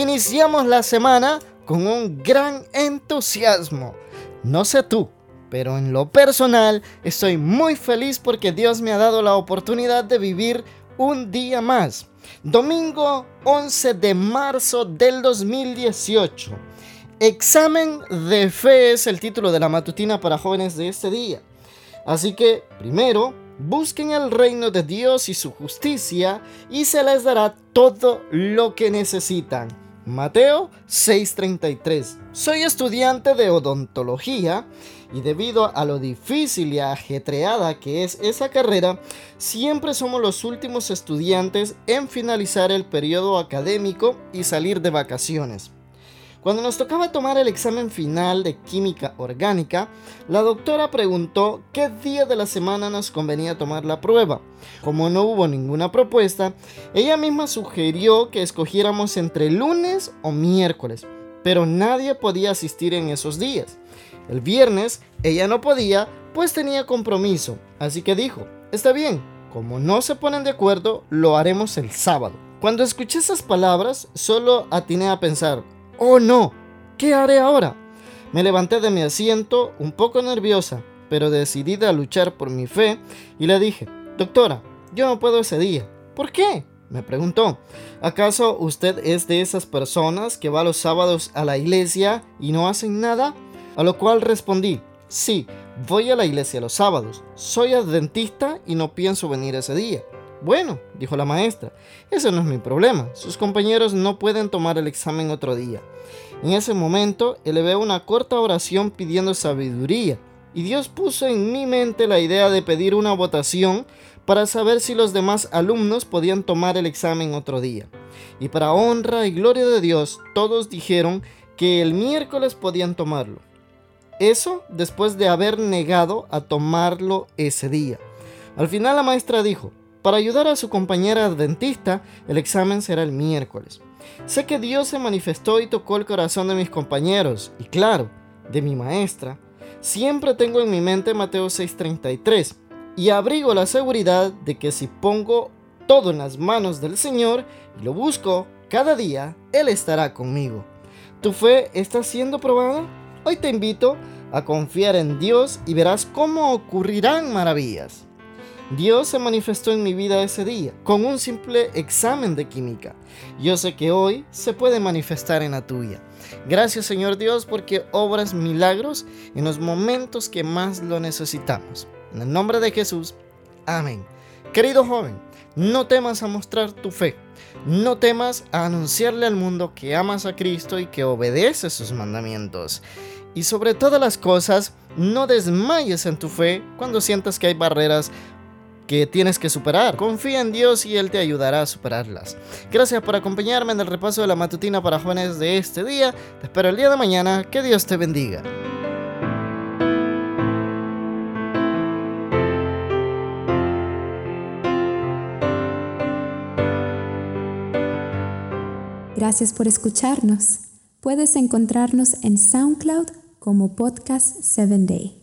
iniciamos la semana con un gran entusiasmo. No sé tú, pero en lo personal estoy muy feliz porque Dios me ha dado la oportunidad de vivir un día más. Domingo 11 de marzo del 2018. Examen de fe es el título de la matutina para jóvenes de este día. Así que, primero, busquen el reino de Dios y su justicia y se les dará todo lo que necesitan. Mateo 6:33. Soy estudiante de odontología y debido a lo difícil y ajetreada que es esa carrera, siempre somos los últimos estudiantes en finalizar el periodo académico y salir de vacaciones. Cuando nos tocaba tomar el examen final de química orgánica, la doctora preguntó qué día de la semana nos convenía tomar la prueba. Como no hubo ninguna propuesta, ella misma sugirió que escogiéramos entre lunes o miércoles, pero nadie podía asistir en esos días. El viernes ella no podía, pues tenía compromiso, así que dijo, está bien, como no se ponen de acuerdo, lo haremos el sábado. Cuando escuché esas palabras, solo atiné a pensar, oh no, ¿qué haré ahora? Me levanté de mi asiento un poco nerviosa, pero decidida a luchar por mi fe, y le dije, doctora, yo no puedo ese día. ¿Por qué? Me preguntó, ¿acaso usted es de esas personas que va los sábados a la iglesia y no hacen nada? A lo cual respondí, sí, voy a la iglesia los sábados, soy adventista y no pienso venir ese día. Bueno, dijo la maestra, ese no es mi problema. Sus compañeros no pueden tomar el examen otro día. En ese momento elevé una corta oración pidiendo sabiduría y Dios puso en mi mente la idea de pedir una votación para saber si los demás alumnos podían tomar el examen otro día. Y para honra y gloria de Dios, todos dijeron que el miércoles podían tomarlo. Eso después de haber negado a tomarlo ese día. Al final la maestra dijo, para ayudar a su compañera adventista, el examen será el miércoles. Sé que Dios se manifestó y tocó el corazón de mis compañeros, y claro, de mi maestra. Siempre tengo en mi mente Mateo 6:33, y abrigo la seguridad de que si pongo todo en las manos del Señor y lo busco cada día, Él estará conmigo. ¿Tu fe está siendo probada? Hoy te invito a confiar en Dios y verás cómo ocurrirán maravillas. Dios se manifestó en mi vida ese día con un simple examen de química. Yo sé que hoy se puede manifestar en la tuya. Gracias Señor Dios porque obras milagros en los momentos que más lo necesitamos. En el nombre de Jesús. Amén. Querido joven, no temas a mostrar tu fe. No temas a anunciarle al mundo que amas a Cristo y que obedeces sus mandamientos. Y sobre todas las cosas, no desmayes en tu fe cuando sientas que hay barreras que tienes que superar. Confía en Dios y Él te ayudará a superarlas. Gracias por acompañarme en el repaso de la matutina para jóvenes de este día. Te espero el día de mañana. Que Dios te bendiga. Gracias por escucharnos. Puedes encontrarnos en SoundCloud como Podcast 7 Day.